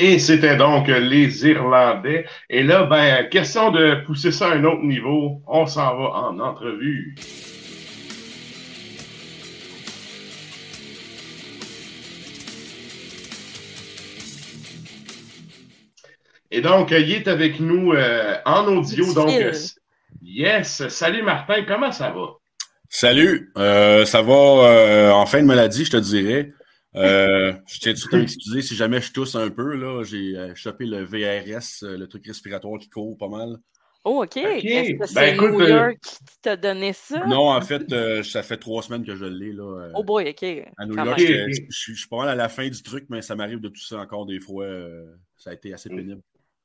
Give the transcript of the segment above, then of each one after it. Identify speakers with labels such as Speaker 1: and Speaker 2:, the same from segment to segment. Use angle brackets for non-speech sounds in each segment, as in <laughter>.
Speaker 1: Et c'était donc les Irlandais. Et là, ben, question de pousser ça à un autre niveau. On s'en va en entrevue. Et donc, il est avec nous euh, en audio. Donc, yes. Salut Martin, comment ça va?
Speaker 2: Salut, euh, ça va euh, en fin de maladie, je te dirais. Euh, je tiens tout à <laughs> m'excuser si jamais je tousse un peu. là. J'ai euh, chopé le VRS, euh, le truc respiratoire qui court pas mal.
Speaker 3: Oh, OK.
Speaker 1: OK.
Speaker 3: Est-ce que
Speaker 1: Ben,
Speaker 3: c'est
Speaker 1: écoute,
Speaker 3: New
Speaker 1: euh,
Speaker 3: York qui t'a donné ça?
Speaker 2: Non, en fait, euh, ça fait trois semaines que je l'ai. là. euh,
Speaker 3: Oh boy, OK.
Speaker 2: à New York, je, je suis je suis pas mal à la fin du truc, mais ça m'arrive de tousser encore des fois. euh, ça a été assez pénible.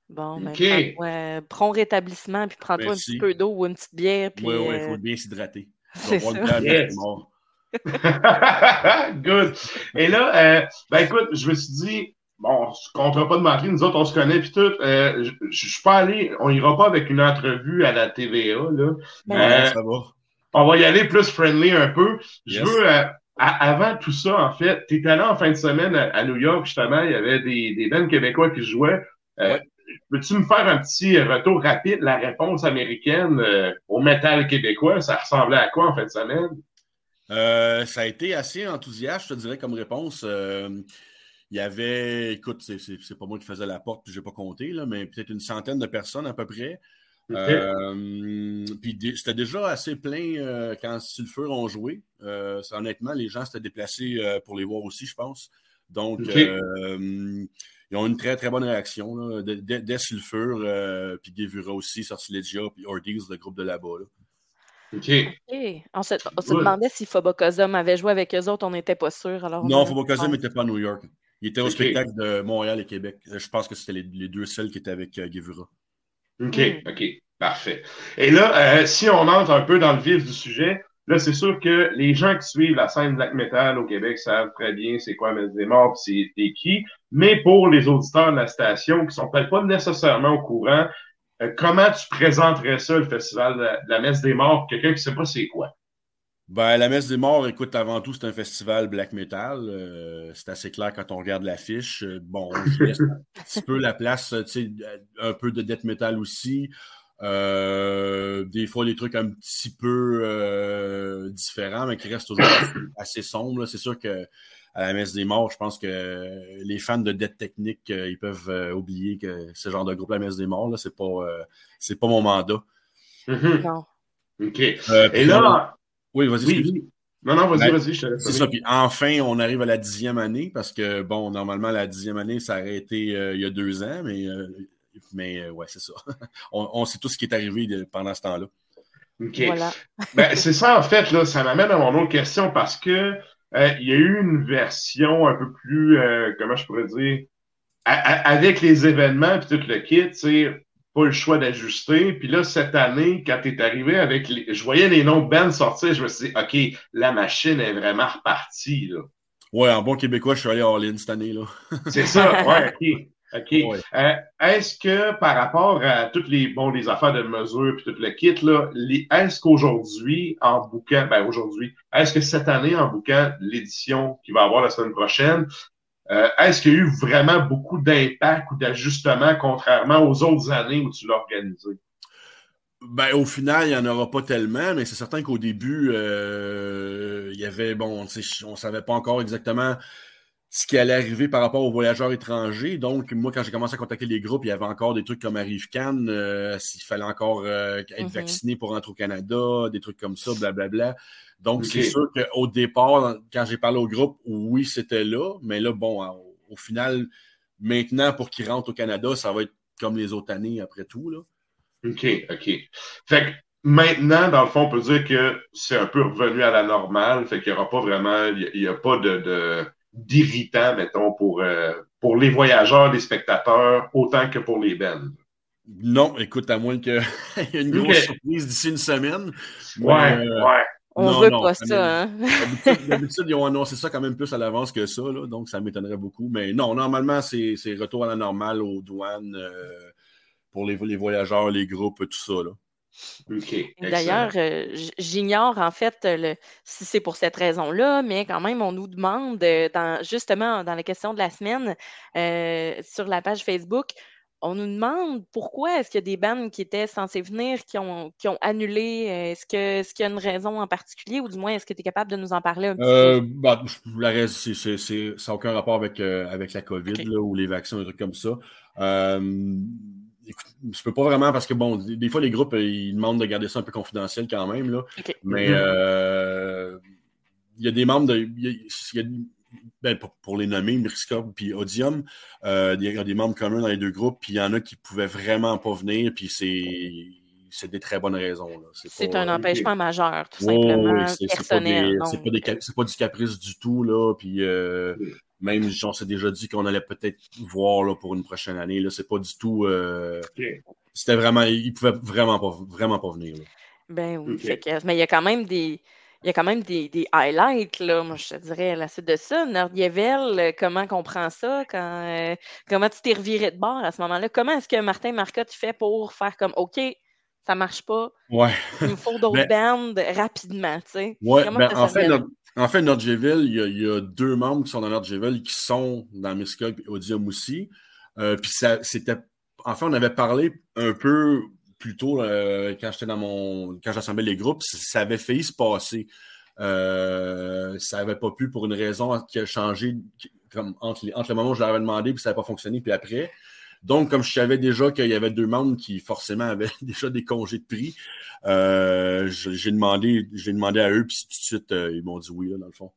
Speaker 3: Bon, ben,
Speaker 1: OK.
Speaker 3: prends- ouais, prompt rétablissement, puis prends-toi un petit peu d'eau ou une petite bière, puis
Speaker 2: Oui, oui, il faut bien s'hydrater. <laughs>
Speaker 3: C'est ça.
Speaker 2: le temps de
Speaker 1: Yes.
Speaker 2: mort. <laughs>
Speaker 1: Good. Et là, euh, ben écoute, je me suis dit, bon, on se comptera pas de mentir, nous autres, on se connaît, puis tout. euh, je, suis pas allé, on ira pas avec une entrevue à la TVA, là.
Speaker 3: Ben,
Speaker 2: Ouais,
Speaker 1: Euh,
Speaker 2: ça va.
Speaker 1: on va y aller plus friendly un peu. Je
Speaker 2: Yes.
Speaker 1: veux, euh, à- avant tout ça, en fait, tu allé en fin de semaine à, à New York, justement, il y avait des, des bands québécois qui jouaient. Euh,
Speaker 2: Ouais.
Speaker 1: Peux-tu me faire un petit retour rapide, la réponse américaine euh, au métal québécois? Ça ressemblait à quoi en fin de semaine?
Speaker 2: Euh, ça a été assez enthousiaste, je te dirais, comme réponse. Euh, il y avait, écoute, c'est- pas moi qui faisais la porte, puis j'ai pas compté, là, mais peut-être une centaine de personnes à peu près. Euh, puis c'était déjà assez plein quand Sulfur ont joué. Honnêtement, les gens s'étaient déplacés pour les voir aussi, je pense. Donc, ils ont une très, très bonne réaction. Là. Dès, Sulfur, puis Gevura aussi, Sortilegia, puis Ordeals, le groupe de là-bas. là.
Speaker 1: OK.
Speaker 3: On se, on se
Speaker 1: Good.
Speaker 3: demandait si Phobocosum avait joué avec eux autres, on n'était pas sûr. Alors on
Speaker 2: Non,
Speaker 3: a-
Speaker 2: Fobocosum n'était pas à New York. Il était au spectacle de Montréal et Québec. Euh, Je pense que c'était les, les deux seuls qui étaient avec euh, Gevura.
Speaker 1: OK,
Speaker 3: Mm.
Speaker 1: OK, parfait. Et là, euh, si on entre un peu dans le vif du sujet, là, c'est sûr que les gens qui suivent la scène black metal au Québec savent très bien c'est quoi Messe des Morts, c'est qui. Mais pour les auditeurs de la station qui sont peut-être pas nécessairement au courant, euh, comment tu présenterais ça, le festival de la, Messe des Morts, pour quelqu'un qui sait pas c'est quoi?
Speaker 2: Ben, la Messe des Morts, écoute, avant tout, c'est un festival black metal. Euh, c'est assez clair quand on regarde l'affiche. Euh, bon, je <laughs> laisse un petit peu la place, tu sais, un peu de death metal aussi. Euh, des fois, des trucs un petit peu euh, différents, mais qui restent toujours assez, assez sombres. C'est sûr que à la Messe des Morts, je pense que les fans de death technique, euh, ils peuvent euh, oublier que ce genre de groupe, la Messe des Morts, là, c'est pas, euh, c'est pas mon mandat.
Speaker 1: Mhm.
Speaker 3: Non.
Speaker 1: OK.
Speaker 2: Euh,
Speaker 1: Et là,
Speaker 2: oui, vas-y.
Speaker 1: oui. Non, non, vas-y,
Speaker 2: Ben,
Speaker 1: vas-y, je te laisse.
Speaker 2: C'est ça. Puis enfin, on arrive à la dixième année parce que, bon, normalement, la dixième année, ça aurait été euh, il y a deux ans, mais, euh, mais euh, ouais, c'est ça. <laughs> on, on sait tout ce qui est arrivé de- pendant ce temps-là.
Speaker 1: OK.
Speaker 3: Voilà.
Speaker 1: Ben, c'est ça, en fait, là, ça m'amène à mon autre question parce que euh, il y a eu une version un peu plus, euh, comment je pourrais dire, avec les événements puis tout le kit, tu sais, pas le choix d'ajuster. Puis là, cette année, quand t'es arrivé avec les, je voyais les noms de bands sortir, je me suis dit, OK, la machine est vraiment repartie, là.
Speaker 2: Ouais, en bon québécois, je suis allé all-in cette année, là.
Speaker 1: C'est ça, ouais, OK. OK. Euh, est-ce que par rapport à toutes les, bon, les affaires de mesure puis tout le kit, là, les- est-ce qu'aujourd'hui, en bouquin, ben aujourd'hui, est-ce que cette année, en bouquin, l'édition qui va avoir la semaine prochaine, euh, est-ce qu'il y a eu vraiment beaucoup d'impact ou d'ajustement contrairement aux autres années où tu l'as organisé?
Speaker 2: Ben, au final, il n'y en aura pas tellement, mais c'est certain qu'au début, euh, il y avait, bon, on ne savait pas encore exactement ce qui allait arriver par rapport aux voyageurs étrangers. Donc, moi, quand j'ai commencé à contacter les groupes, il y avait encore des trucs comme Arrive Cannes, euh, s'il fallait encore euh, être
Speaker 3: Mhm.
Speaker 2: vacciné pour rentrer au Canada, des trucs comme ça, blablabla. Donc, c'est sûr qu'au départ, quand j'ai parlé au groupe, oui, c'était là, mais là, bon, au, au final, maintenant, pour qu'ils rentrent au Canada, ça va être comme les autres années après tout, là.
Speaker 1: OK, OK. Fait que maintenant, dans le fond, on peut dire que c'est un peu revenu à la normale. Fait qu'il n'y aura pas vraiment, il n'y a, pas de, de- d'irritant, mettons, pour, euh, pour les voyageurs, les spectateurs, autant que pour les bennes.
Speaker 2: Non, écoute, à moins qu'il <laughs> y ait une grosse surprise d'ici une semaine.
Speaker 1: Ouais,
Speaker 2: euh,
Speaker 1: ouais.
Speaker 3: On
Speaker 2: Non,
Speaker 3: veut
Speaker 2: non,
Speaker 3: pas
Speaker 2: ça
Speaker 3: hein? <laughs>
Speaker 2: D'habitude, ils ont annoncé ça quand même plus à l'avance que ça, là, donc ça m'étonnerait beaucoup. Mais non, normalement, c'est c'est retour à la normale aux douanes euh, pour les, les voyageurs, les groupes, tout ça. Là.
Speaker 3: D'ailleurs, euh, j'ignore en fait euh, le, si c'est pour cette raison-là, mais quand même, on nous demande, euh, dans, justement dans la question de la semaine, euh, sur la page Facebook, on nous demande pourquoi est-ce qu'il y a des bandes qui étaient censées venir qui ont, qui ont annulé. Est-ce qu'il y a une raison en particulier ou du moins est-ce que tu es capable de nous en parler un petit
Speaker 2: Euh, bah, la reste, c'est- ça n'a aucun rapport avec, avec la COVID là, ou les vaccins, des trucs comme ça. Écoute, je peux pas vraiment parce que bon, des, des fois les groupes euh, ils demandent de garder ça un peu confidentiel quand même là.
Speaker 3: Ok.
Speaker 2: Mais
Speaker 1: Mhm.
Speaker 2: euh, il y a des membres de, il y a- il y a- ben, pour, pour les nommer, Myriscope puis Odium, euh, il y a des membres communs dans les deux groupes, puis il y en a qui pouvaient vraiment pas venir, puis c'est c'est des très bonnes raisons. là.
Speaker 3: C'est
Speaker 2: pas,
Speaker 3: un
Speaker 2: euh,
Speaker 3: empêchement majeur, tout simplement,
Speaker 2: c'est- pas
Speaker 3: personnel.
Speaker 2: C'est pas, c'est pas du caprice du tout, là. Puis euh. Même, on s'est déjà dit qu'on allait peut-être voir là, pour une prochaine année. Là, c'est pas du tout. euh. C'était vraiment. Ils pouvaient vraiment pas, vraiment pas venir. là.
Speaker 3: Ben oui. Fait que- mais il y a quand même des. Il y a quand même des, des highlights, là, moi je te dirais à la suite de ça. Nordievel, comment qu'on prend ça? Quand, euh, comment tu t'es reviré de bord à ce moment-là? Comment est-ce que Martin Marcotte fait pour faire comme OK, ça marche pas,
Speaker 2: Ouais.
Speaker 3: il me faut d'autres bandes rapidement, tu sais?
Speaker 2: Ouais,
Speaker 3: Comment
Speaker 2: ben,
Speaker 3: ça
Speaker 2: en, fait, en fait, Nordjeville, il y, a, deux membres qui sont dans Nordjeville qui sont dans Miscog et Odium aussi. Euh, puis ça, c'était. En fait, on avait parlé un peu plus tôt euh, quand j'étais dans mon. quand j'assemblais les groupes, ça, avait failli se passer. Euh, ça n'avait pas pu pour une raison qui a changé comme entre, entre le moment où je l'avais demandé puis ça n'avait pas fonctionné, puis après. Donc, comme je savais déjà qu'il y avait deux membres qui forcément avaient <laughs> déjà des congés de prix, euh, j'ai demandé, j'ai demandé à eux, puis tout de suite, euh, ils m'ont dit oui, là, dans le fond.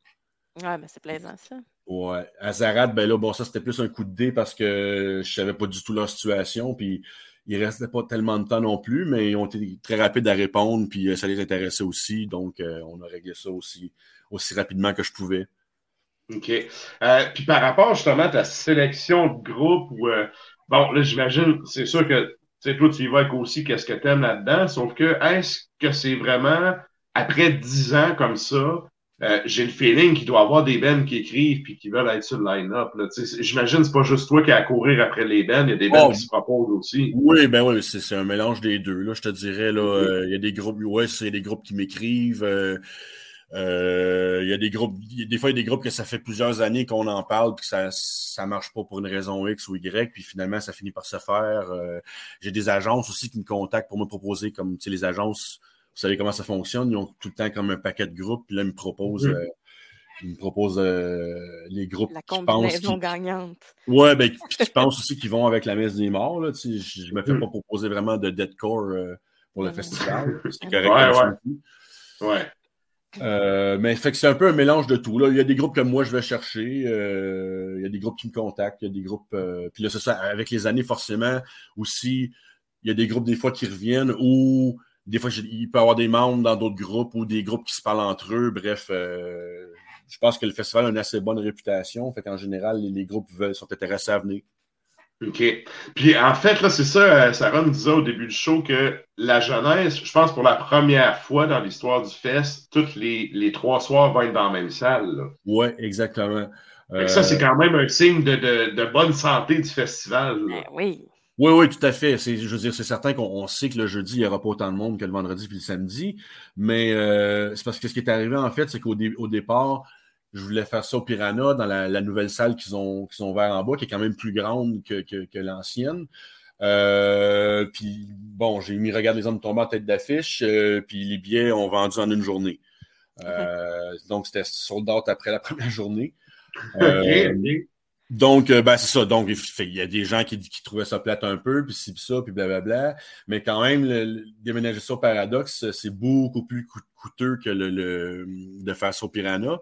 Speaker 3: Ouais, ben c'est plaisant ça.
Speaker 2: Ouais. À Zarad, ben là, bon, ça, c'était plus un coup de dé parce que je savais pas du tout leur situation, puis il restait pas tellement de temps non plus, mais ils ont été très rapides à répondre, puis euh, ça les intéressait aussi, donc euh, on a réglé ça aussi, aussi rapidement que je pouvais.
Speaker 1: OK. Euh, puis par rapport justement à ta sélection de groupe, ou euh, bon, là, j'imagine, c'est sûr que tu sais, toi, tu y vas avec aussi qu'est-ce que tu aimes là-dedans, sauf que est-ce que c'est vraiment après dix ans comme ça, euh, j'ai le feeling qu'il doit y avoir des bands qui écrivent puis qui veulent être sur le line-up. là. Tu sais, J'imagine que c'est pas juste toi qui as à courir après les bands, il y a des bands
Speaker 2: Oh.
Speaker 1: qui se proposent aussi.
Speaker 2: Oui, ben oui, c'est c'est un mélange des deux. Là, je te dirais, là, euh, il y a des groupes, ouais, c'est des groupes qui m'écrivent. euh, il y a des groupes, il y a- des fois, il y a des groupes que ça fait plusieurs années qu'on en parle, puis que ça, ça marche pas pour une raison X ou Y, puis finalement, ça finit par se faire. Euh, J'ai des agences aussi qui me contactent pour me proposer, comme, tu sais, les agences, vous savez comment ça fonctionne, ils ont tout le temps comme un paquet de groupes, puis là, ils me proposent,
Speaker 1: Mhm.
Speaker 2: euh, ils me proposent euh, les groupes
Speaker 3: La
Speaker 2: qui pensent
Speaker 3: combinaison
Speaker 2: qui-
Speaker 3: gagnante.
Speaker 2: Ouais, ben, puis qui <laughs> pensent aussi qu'ils vont avec la messe des morts. Là, tu sais, je, je me fais
Speaker 1: Mm.
Speaker 2: pas proposer vraiment de deadcore euh, pour le
Speaker 3: Mhm.
Speaker 2: festival. C'est <laughs>
Speaker 3: Ouais,
Speaker 2: correct.
Speaker 1: ouais.
Speaker 2: aussi.
Speaker 1: Ouais.
Speaker 2: Euh, mais fait que c'est un peu un mélange de tout. Là. Il y a des groupes que moi je vais chercher. euh, il y a des groupes qui me contactent. Il y a des groupes. euh, puis là, ça. Avec les années, forcément, aussi, il y a des groupes des fois qui reviennent ou des fois, il peut y avoir des membres dans d'autres groupes ou des groupes qui se parlent entre eux. Bref, euh, je pense que le festival a une assez bonne réputation. Fait qu'en général, les, les groupes veulent, sont intéressés à venir.
Speaker 1: OK. Puis en fait, là, c'est ça, euh, Sarah nous disait au début du show que la jeunesse, je pense pour la première fois dans l'histoire du fest, tous les, les trois soirs vont être dans la même salle.
Speaker 2: Oui, exactement.
Speaker 1: Euh... Ça, c'est quand même un signe de, de, de bonne santé du festival.
Speaker 3: Ben oui.
Speaker 2: Oui, oui, tout à fait. C'est, je veux dire, c'est certain qu'on sait que le jeudi, il n'y aura pas autant de monde que le vendredi et le samedi. Mais euh, c'est parce que ce qui est arrivé, en fait, c'est qu'au au départ, je voulais faire ça au Piranha, dans la, nouvelle salle qu'ils ont, qu'ils ont ouvert en bas, qui est quand même plus grande que, que, l'ancienne. Euh, puis bon, j'ai mis Regarde les hommes tombés en tête d'affiche, euh, puis les billets ont vendu en une journée. Euh, donc, c'était sold out après la <laughs> première journée. Donc, ben, c'est ça. Donc, il y a des gens qui, qui trouvaient ça plate un peu, puis ci, puis ça, puis blablabla. Mais quand même, le, déménager ça au Paradoxe, c'est beaucoup plus coûteux que le, de faire ça au Piranha.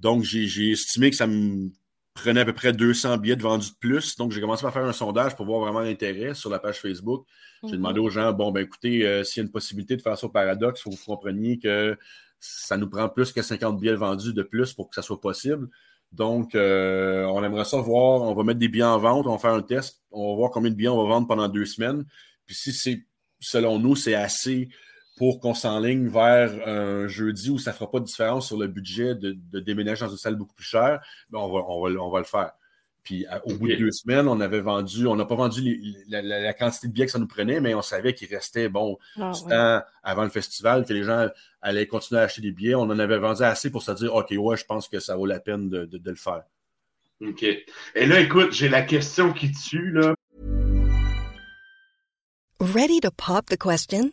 Speaker 2: Donc, j'ai estimé que ça me prenait à peu près 200 billets de vendus de plus. Donc, j'ai commencé à faire un sondage pour voir vraiment l'intérêt sur la page Facebook. J'ai mhm. demandé aux gens, bon, ben écoutez, euh, s'il y a une possibilité de faire ça au paradoxe, il faut que vous compreniez que ça nous prend plus que 50 billets vendus de plus pour que ça soit possible. Donc, euh, on aimerait ça voir, on va mettre des billets en vente, on va faire un test, on va voir combien de billets on va vendre pendant deux semaines. Puis si c'est, selon nous, c'est assez pour qu'on s'enligne vers un jeudi où ça ne fera pas de différence sur le budget de, déménager dans une salle beaucoup plus chère, ben, on, va, on, va, le faire. Puis au bout de deux semaines, on avait vendu, on n'a pas vendu la, quantité de billets que ça nous prenait, mais on savait qu'il restait bon ah, du temps avant le festival, que les gens allaient continuer à acheter des billets. On en avait vendu assez pour se dire OK, ouais, je pense que ça vaut la peine de, de le faire.
Speaker 1: OK. Et là, écoute, j'ai la question qui tue, là.
Speaker 4: Ready to pop the question?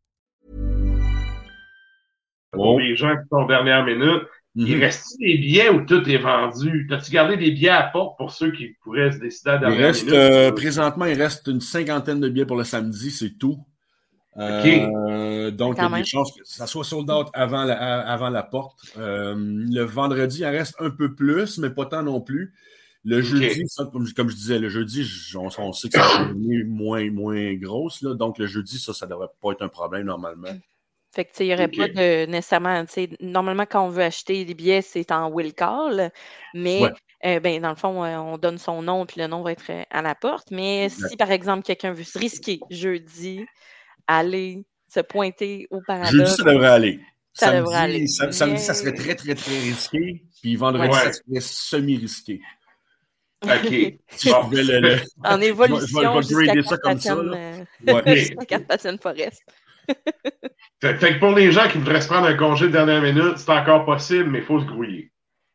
Speaker 1: Pour les gens qui sont dernière minute, mm -hmm. il reste des billets où tout est vendu? As-tu gardé des billets à porte pour ceux qui pourraient se décider à dernière
Speaker 2: il reste,
Speaker 1: minute?
Speaker 2: Euh, présentement, il reste une cinquantaine de billets pour le samedi, c'est tout. Euh, donc, il y a des chances que ça soit sold out avant la, avant la porte. Euh, le vendredi, il en reste un peu plus, mais pas tant non plus. Le okay. jeudi, ça, comme, comme, je disais, le jeudi, on, on sait que ça va moins, moins grosse. Là, donc, le jeudi, ça, ça ne devrait pas être un problème normalement.
Speaker 3: Fait que, il n'y aurait okay. pas de nécessairement, normalement, quand on veut acheter des billets, c'est en will call, mais ouais. euh, ben, dans le fond, euh, on donne son nom, puis le nom va être euh, à la porte. Mais si, par exemple, quelqu'un veut se risquer jeudi, aller se pointer au paradoxe.
Speaker 2: Jeudi, ça devrait aller.
Speaker 3: Ça
Speaker 2: samedi,
Speaker 3: devrait aller.
Speaker 2: Samedi, ça serait très, très, très risqué. Puis vendredi, ouais. ça serait semi-risqué. <laughs>
Speaker 1: OK.
Speaker 2: Si bon. le, le... <laughs>
Speaker 3: En évolution,
Speaker 2: je vais, je vais
Speaker 3: jusqu'à
Speaker 2: comme ça.
Speaker 3: Euh...
Speaker 2: Ouais. <laughs>
Speaker 3: jusqu'à Forest.
Speaker 1: Fait, fait, que pour les gens qui voudraient se prendre un congé de dernière minute, c'est encore possible, mais il faut se grouiller.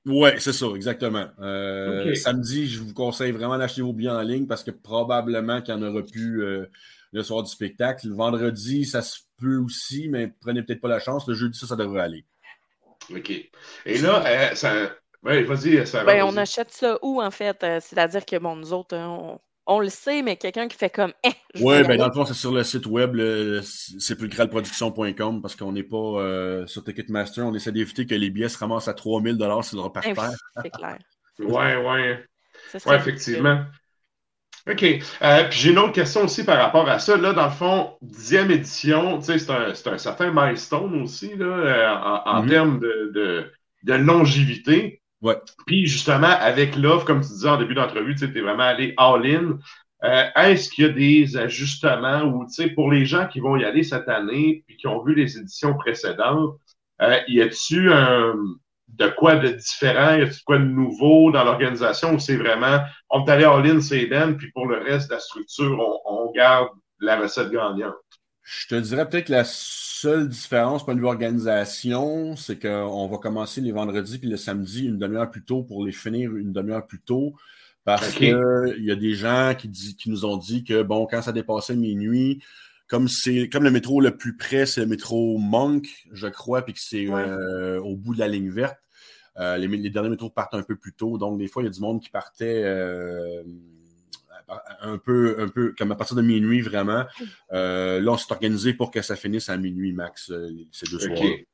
Speaker 2: Oui, c'est ça, exactement. Euh, okay. Samedi, je vous conseille vraiment d'acheter vos billets en ligne parce que probablement qu'il n'y en aura plus euh, le soir du spectacle. Le vendredi, ça se peut aussi, mais prenez peut-être pas la chance. Le jeudi, ça, ça devrait aller.
Speaker 1: OK. Et là, euh, ça. Oui, vas-y, ça
Speaker 3: ben, On achète ça où, en fait? C'est-à-dire que, bon, nous autres, on, on le sait, mais quelqu'un qui fait comme. Eh,
Speaker 2: oui, ben, dans le fond, c'est sur le site web, sépulcralproduction.com, parce qu'on n'est pas euh, sur Ticketmaster. On essaie d'éviter que les billets se ramassent à 3000 sur leur
Speaker 3: Eh,
Speaker 2: parterre.
Speaker 3: C'est clair.
Speaker 1: Oui, oui. Oui, effectivement. OK. Euh, puis j'ai une autre question aussi par rapport à ça. Là, dans le fond, dixième édition, tu sais, c'est un, un, certain milestone aussi, là, euh, en, en mm -hmm. termes de, de, de, longévité.
Speaker 2: Ouais.
Speaker 1: Puis justement, avec l'offre, comme tu disais en début d'entrevue, tu es vraiment allé all-in. Euh, Est-ce qu'il y a des ajustements ou, pour les gens qui vont y aller cette année puis qui ont vu les éditions précédentes, euh, y a-tu un de quoi de différent, y a de quoi de nouveau dans l'organisation ou c'est vraiment, on est allé en ligne, c'est Ben, puis pour le reste de la structure, on, on garde la recette gagnante?
Speaker 2: Je te dirais peut-être que la seule différence point de vue organisation, c'est qu'on va commencer les vendredis puis le samedi une demi-heure plus tôt pour les finir une demi-heure plus tôt. Parce qu'il y a des gens qui, dit- qui nous ont dit que, bon, quand ça dépassait minuit, comme c'est comme le métro le plus près, c'est le métro Monk, je crois, puis que c'est
Speaker 3: Ouais.
Speaker 2: euh, au bout de la ligne verte. euh, les, les derniers métros partent un peu plus tôt. Donc, des fois, il y a du monde qui partait euh, un, peu, un peu comme à partir de minuit, vraiment. Euh, là, on s'est organisé pour que ça finisse à minuit max, euh, ces deux soirs.
Speaker 1: OK.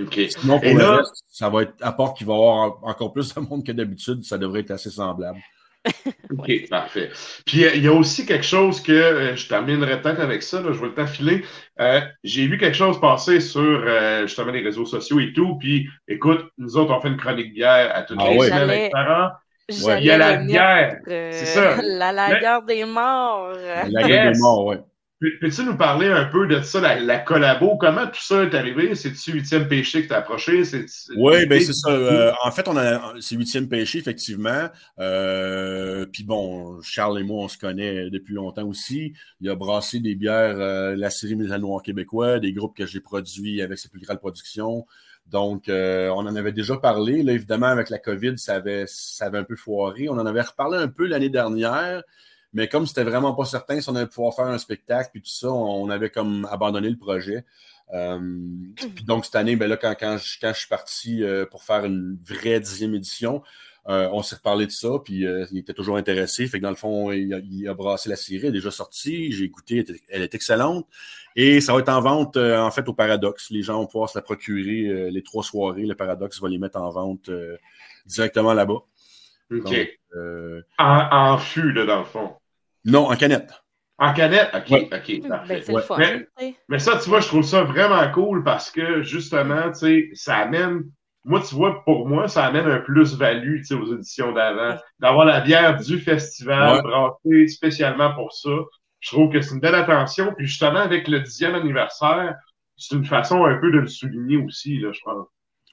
Speaker 1: OK.
Speaker 2: Sinon, pour
Speaker 1: Et
Speaker 2: le
Speaker 1: là-
Speaker 2: reste, ça va être, à part qu'il va y avoir encore plus de monde que d'habitude, ça devrait être assez semblable. <laughs>
Speaker 1: OK, parfait. Puis il y a aussi quelque chose que euh, je terminerai peut-être avec ça, là, je vais le temps filer. Euh, J'ai vu quelque chose passer sur euh, justement les réseaux sociaux et tout. Puis écoute, nous autres, on fait une chronique bière à toutes
Speaker 2: Ah
Speaker 1: les semaines avec parents. Il y a la
Speaker 3: mettre, euh,
Speaker 1: C'est ça.
Speaker 3: La, la
Speaker 1: Mais-
Speaker 3: guerre des morts.
Speaker 2: La
Speaker 1: Yes.
Speaker 2: des morts, ouais.
Speaker 1: Peux- Peux-tu nous parler un peu de ça, la, la collabo? Comment tout ça est arrivé? C'est-tu huitième péché que t'as approché? C'est-
Speaker 2: Oui, ben c'est ça. Euh, en fait, on a c'est huitième péché, effectivement. Euh, Puis bon, Charles et moi, on se connaît depuis longtemps aussi. Il a brassé des bières, euh, la série Métal Noir québécois, des groupes que j'ai produits avec Sépulcral Production. Donc, euh, on en avait déjà parlé. Là, évidemment, avec la COVID, ça avait, ça avait un peu foiré. On en avait reparlé un peu l'année dernière. Mais comme c'était vraiment pas certain si on allait pouvoir faire un spectacle puis tout ça, on avait comme abandonné le projet. Euh, puis donc cette année, ben là, quand, quand, je, quand je suis parti euh, pour faire une vraie dixième édition, euh, on s'est reparlé de ça, puis euh, il était toujours intéressé. Fait que dans le fond, il a, il a brassé la série, elle est déjà sortie, j'ai écouté, elle est, elle est excellente. Et ça va être en vente, euh, en fait, au Paradoxe. Les gens vont pouvoir se la procurer euh, les trois soirées. Le Paradoxe va les mettre en vente euh, directement là-bas.
Speaker 1: OK.
Speaker 2: Donc, euh,
Speaker 1: En, en fût, là, dans le fond.
Speaker 2: non, en canette.
Speaker 1: En canette? OK,
Speaker 2: Ouais.
Speaker 1: OK, parfait.
Speaker 3: Ben,
Speaker 2: Ouais.
Speaker 3: fun.
Speaker 1: Mais-. Mais ça, tu vois, je trouve ça vraiment cool parce que justement, tu sais, ça amène. Moi, tu vois, pour moi, ça amène un plus-value, aux éditions d'avant. D'avoir la bière du festival
Speaker 2: Ouais.
Speaker 1: brassée spécialement pour ça. Je trouve que c'est une belle attention. Puis justement, avec le dixième anniversaire, c'est une façon un peu de le souligner aussi, là, je pense.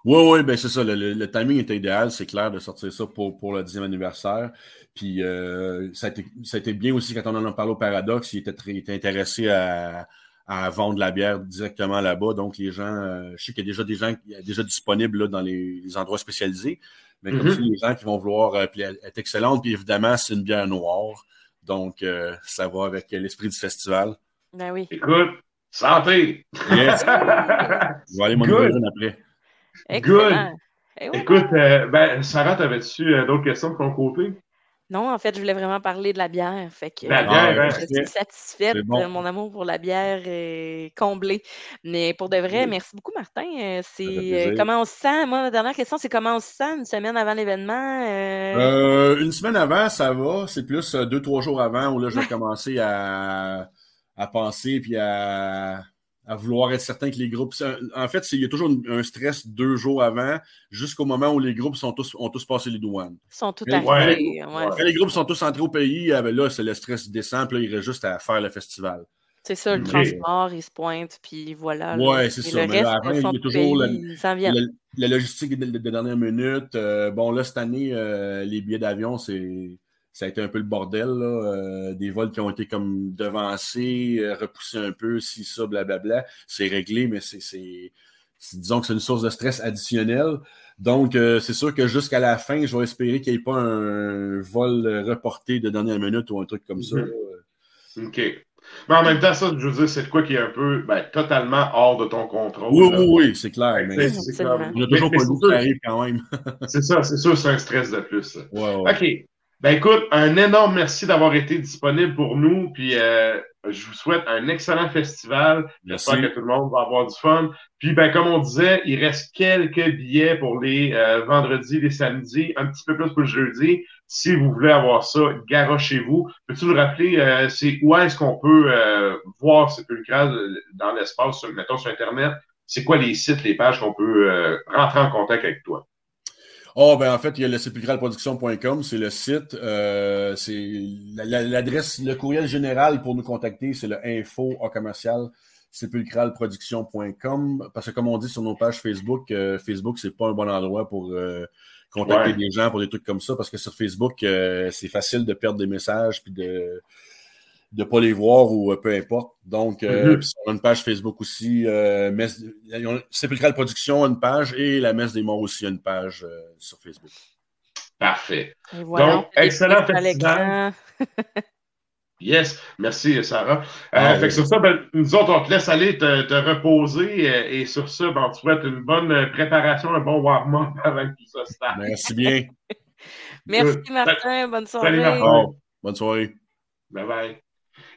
Speaker 2: Oui, oui, ben c'est ça. Le, le- le timing était idéal, c'est clair, de sortir ça pour, pour le dixième anniversaire. Puis euh, ça, a été, ça a été bien aussi quand on en a parlé au Paradoxe, il était, très, il était intéressé à, à vendre la bière directement là-bas. Donc les gens, euh, je sais qu'il y a déjà des gens qui est déjà disponibles là, dans les, les endroits spécialisés. Mais comme ça, les gens qui vont vouloir, euh, puis elle est excellente, puis évidemment, c'est une bière noire. Donc euh, ça va avec l'esprit du festival.
Speaker 3: Ben oui.
Speaker 1: Écoute, santé!
Speaker 2: Yes. <laughs> Je vais aller m'en
Speaker 1: Good.
Speaker 2: après.
Speaker 3: Excellent. Et voilà.
Speaker 1: Écoute, euh, ben, Sarah, t'avais-tu euh, d'autres questions de ton côté?
Speaker 3: Non, en fait, je voulais vraiment parler de la bière. Fait que,
Speaker 1: La
Speaker 3: euh,
Speaker 1: bière, hein?
Speaker 3: je suis satisfaite.
Speaker 2: Bon.
Speaker 3: Euh, Mon amour pour la bière est comblé. Mais pour de vrai,
Speaker 1: Oui.
Speaker 3: merci beaucoup, Martin. Euh, C'est euh, comment on se sent? Moi, ma dernière question, c'est comment on se sent une semaine avant l'événement? Euh,
Speaker 2: Euh, une semaine avant, ça va. C'est plus euh, deux, trois jours avant où là, je vais <laughs> commencer à, à penser puis à, à vouloir être certain que les groupes. En fait, il y a toujours un stress deux jours avant, jusqu'au moment où les groupes sont tous, ont tous passé les douanes.
Speaker 3: Ils sont tous arrivés. ouais.
Speaker 1: Ouais.
Speaker 2: Quand les groupes sont tous entrés au pays, euh, ben là, c'est le stress descend, puis là, il reste juste à faire le festival.
Speaker 3: C'est ça, le transport, il se pointe, puis voilà. là.
Speaker 2: Ouais, c'est ça,
Speaker 3: Le
Speaker 2: mais là,
Speaker 3: reste,
Speaker 2: avant, il y a toujours
Speaker 3: ils
Speaker 2: la logistique de, de- de dernière minute. euh, bon, là, cette année, euh, les billets d'avion, c'est. Ça a été un peu le bordel, là. euh, des vols qui ont été comme devancés, euh, repoussés un peu, si ça, blablabla. C'est réglé, mais c'est, disons que c'est une source de stress additionnelle. Donc, euh, c'est sûr que jusqu'à la fin, je vais espérer qu'il n'y ait pas un vol reporté de dernière minute ou un truc comme ça.
Speaker 1: Mhm.
Speaker 2: là.
Speaker 1: OK. Mais en même temps, ça, je veux dire, c'est de quoi qui est un peu ben, totalement hors de ton contrôle.
Speaker 2: Oui,
Speaker 1: là.
Speaker 2: oui, oui, c'est clair. Mais
Speaker 1: c'est
Speaker 3: Absolument.
Speaker 1: comme-
Speaker 2: il y a toujours
Speaker 1: Mais-
Speaker 2: pas le goût qui arrive quand même. <laughs>
Speaker 1: C'est ça, c'est sûr, c'est un stress de plus. ça.
Speaker 2: Ouais, ouais.
Speaker 1: OK. Ben écoute, un énorme merci d'avoir été disponible pour nous. Puis euh, je vous souhaite un excellent festival. J'espère que tout le monde va avoir du fun. Puis ben comme on disait, il reste quelques billets pour les euh, vendredis, les samedis, un petit peu plus pour le jeudi. Si vous voulez avoir ça, garochez-vous. Peux-tu nous rappeler, euh, c'est où est-ce qu'on peut euh, voir Sépulcral euh, dans l'espace, sur- mettons sur Internet? C'est quoi les sites, les pages qu'on peut euh, rentrer en contact avec toi?
Speaker 2: Oh, ben en fait, il y a le sépulcralproduction.com, c'est le site. euh, c'est la- la- l'adresse, le courriel général pour nous contacter, c'est le info commercial sépulcralproduction.com. Parce que comme on dit sur nos pages Facebook, euh, Facebook, c'est pas un bon endroit pour euh, contacter
Speaker 1: Ouais.
Speaker 2: des gens pour des trucs comme ça, parce que sur Facebook, euh, c'est facile de perdre des messages puis de de ne pas les voir ou peu importe. Donc,
Speaker 1: Mhm.
Speaker 2: puis on a une page Facebook aussi. euh, Messe- Sépulcral Production a une page et la Messe des Morts aussi a une page euh, sur Facebook.
Speaker 1: Parfait.
Speaker 3: Voilà,
Speaker 1: Donc, excellent festival. <laughs> Yes, merci Sarah. Euh,
Speaker 2: Ah,
Speaker 1: fait
Speaker 2: oui.
Speaker 1: que sur ça, ben, nous autres, on te laisse aller te, te reposer euh, et sur ça, ben, on te souhaite une bonne euh, préparation, un bon warm-up <laughs> avant que tout ça se.
Speaker 2: Merci bien. <laughs>
Speaker 3: Merci. Martin, bonne soirée.
Speaker 1: Salut Martin.
Speaker 2: Bonne soirée.
Speaker 1: Bye bye.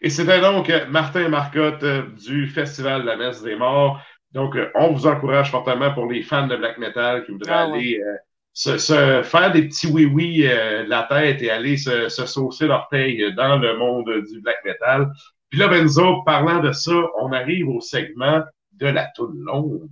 Speaker 1: Et c'était donc Martin Marcotte euh, du Festival de la Messe des Morts. Donc, euh, on vous encourage fortement pour les fans de black metal qui voudraient
Speaker 3: Ah ouais.
Speaker 1: aller euh, se, se faire des petits oui-oui euh, de la tête et aller se, se saucer l'orteil dans le monde du black metal. Puis là, ben, autres, parlant de ça, on arrive au segment de la toune longue.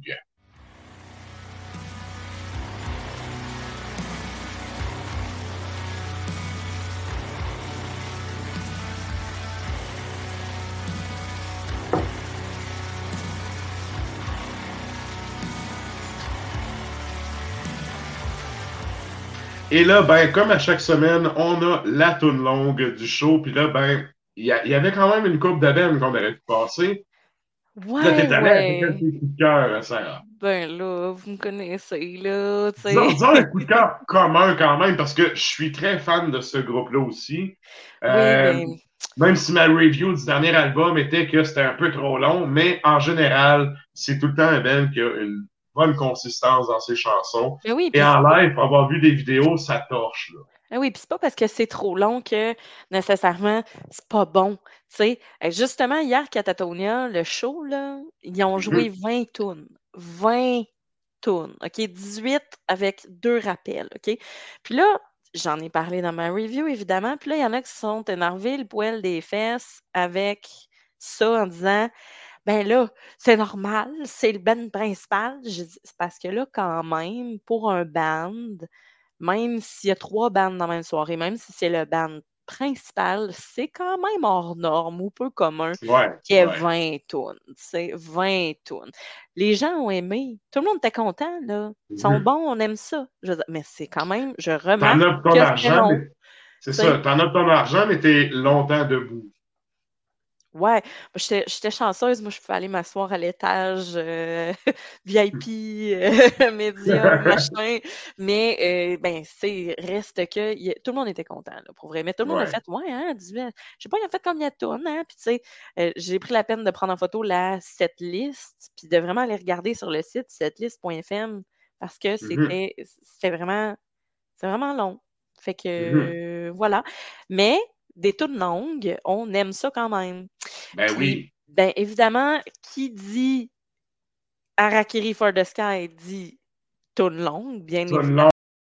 Speaker 1: Et là, ben, comme à chaque semaine, on a la toune longue du show. Puis là, ben, il y, avait quand même une coupe de Ben qu'on aurait pu passer.
Speaker 3: Ouais,
Speaker 1: là, t'es allé avec un petit coup de cœur, hein, Sarah.
Speaker 3: Ben là, vous me connaissez, là, tu sais.
Speaker 1: Disons, disons un coup de cœur commun quand même, parce que je suis très fan de ce groupe-là aussi. Euh,
Speaker 3: Oui, ben,
Speaker 1: Même si ma review du dernier album était que c'était un peu trop long, mais en général, c'est tout le temps un band qui a une bonne consistance dans ses chansons.
Speaker 3: ben oui,
Speaker 1: Et en live, avoir vu des vidéos, ça torche. Là.
Speaker 3: Ah oui, puis c'est pas parce que c'est trop long que nécessairement c'est pas bon. Sais, Euh, justement, hier, Catatonia, le show, là, ils ont joué 20 tunes. 20 tunes. OK? 18 avec deux rappels. OK? Puis là, j'en ai parlé dans ma review, évidemment. Puis là, il y en a qui se sont énervés le poil des fesses avec ça en disant ben là, c'est normal, c'est le band principal. Je dis, c'est parce que là, quand même, pour un band, même s'il y a trois bandes dans la même soirée, même si c'est le band principal, c'est quand même hors norme ou peu commun
Speaker 1: Ouais.
Speaker 3: qu'il y ait
Speaker 1: ouais.
Speaker 3: 20 tunes. C'est 20 tunes. Les gens ont aimé. Tout le monde était content, là. Ils sont
Speaker 1: Mhm.
Speaker 3: bons, on aime ça. Je mais c'est quand même, je
Speaker 1: T'en
Speaker 3: remarque
Speaker 1: as pour ton
Speaker 3: c'est
Speaker 1: argent,
Speaker 3: long.
Speaker 1: mais... C'est
Speaker 3: T'sais.
Speaker 1: ça, t'en as ton argent, mais t'es longtemps debout.
Speaker 3: Ouais, moi, j'étais j'étais chanceuse. Moi, je pouvais aller m'asseoir à l'étage euh, <laughs> VIP, euh, <laughs> médium, <laughs> machin. Mais, euh, ben, c'est reste que il y a- tout le monde était content, là, pour vrai. Mais tout le monde a fait, ouais, hein, 18. Je sais pas, il a fait combien de tonnes, hein. Puis, tu sais, euh, j'ai pris la peine de prendre en photo la setlist, puis de vraiment aller regarder sur le site setlist.fm parce que
Speaker 1: Mhm.
Speaker 3: c'était c'était vraiment, c'est vraiment long. Fait que, voilà. Mais, des tunes longues, on aime ça quand même.
Speaker 1: Ben
Speaker 3: Puis,
Speaker 1: oui.
Speaker 3: ben évidemment, qui dit Harakiri for the Sky dit tune longue, bien évidemment.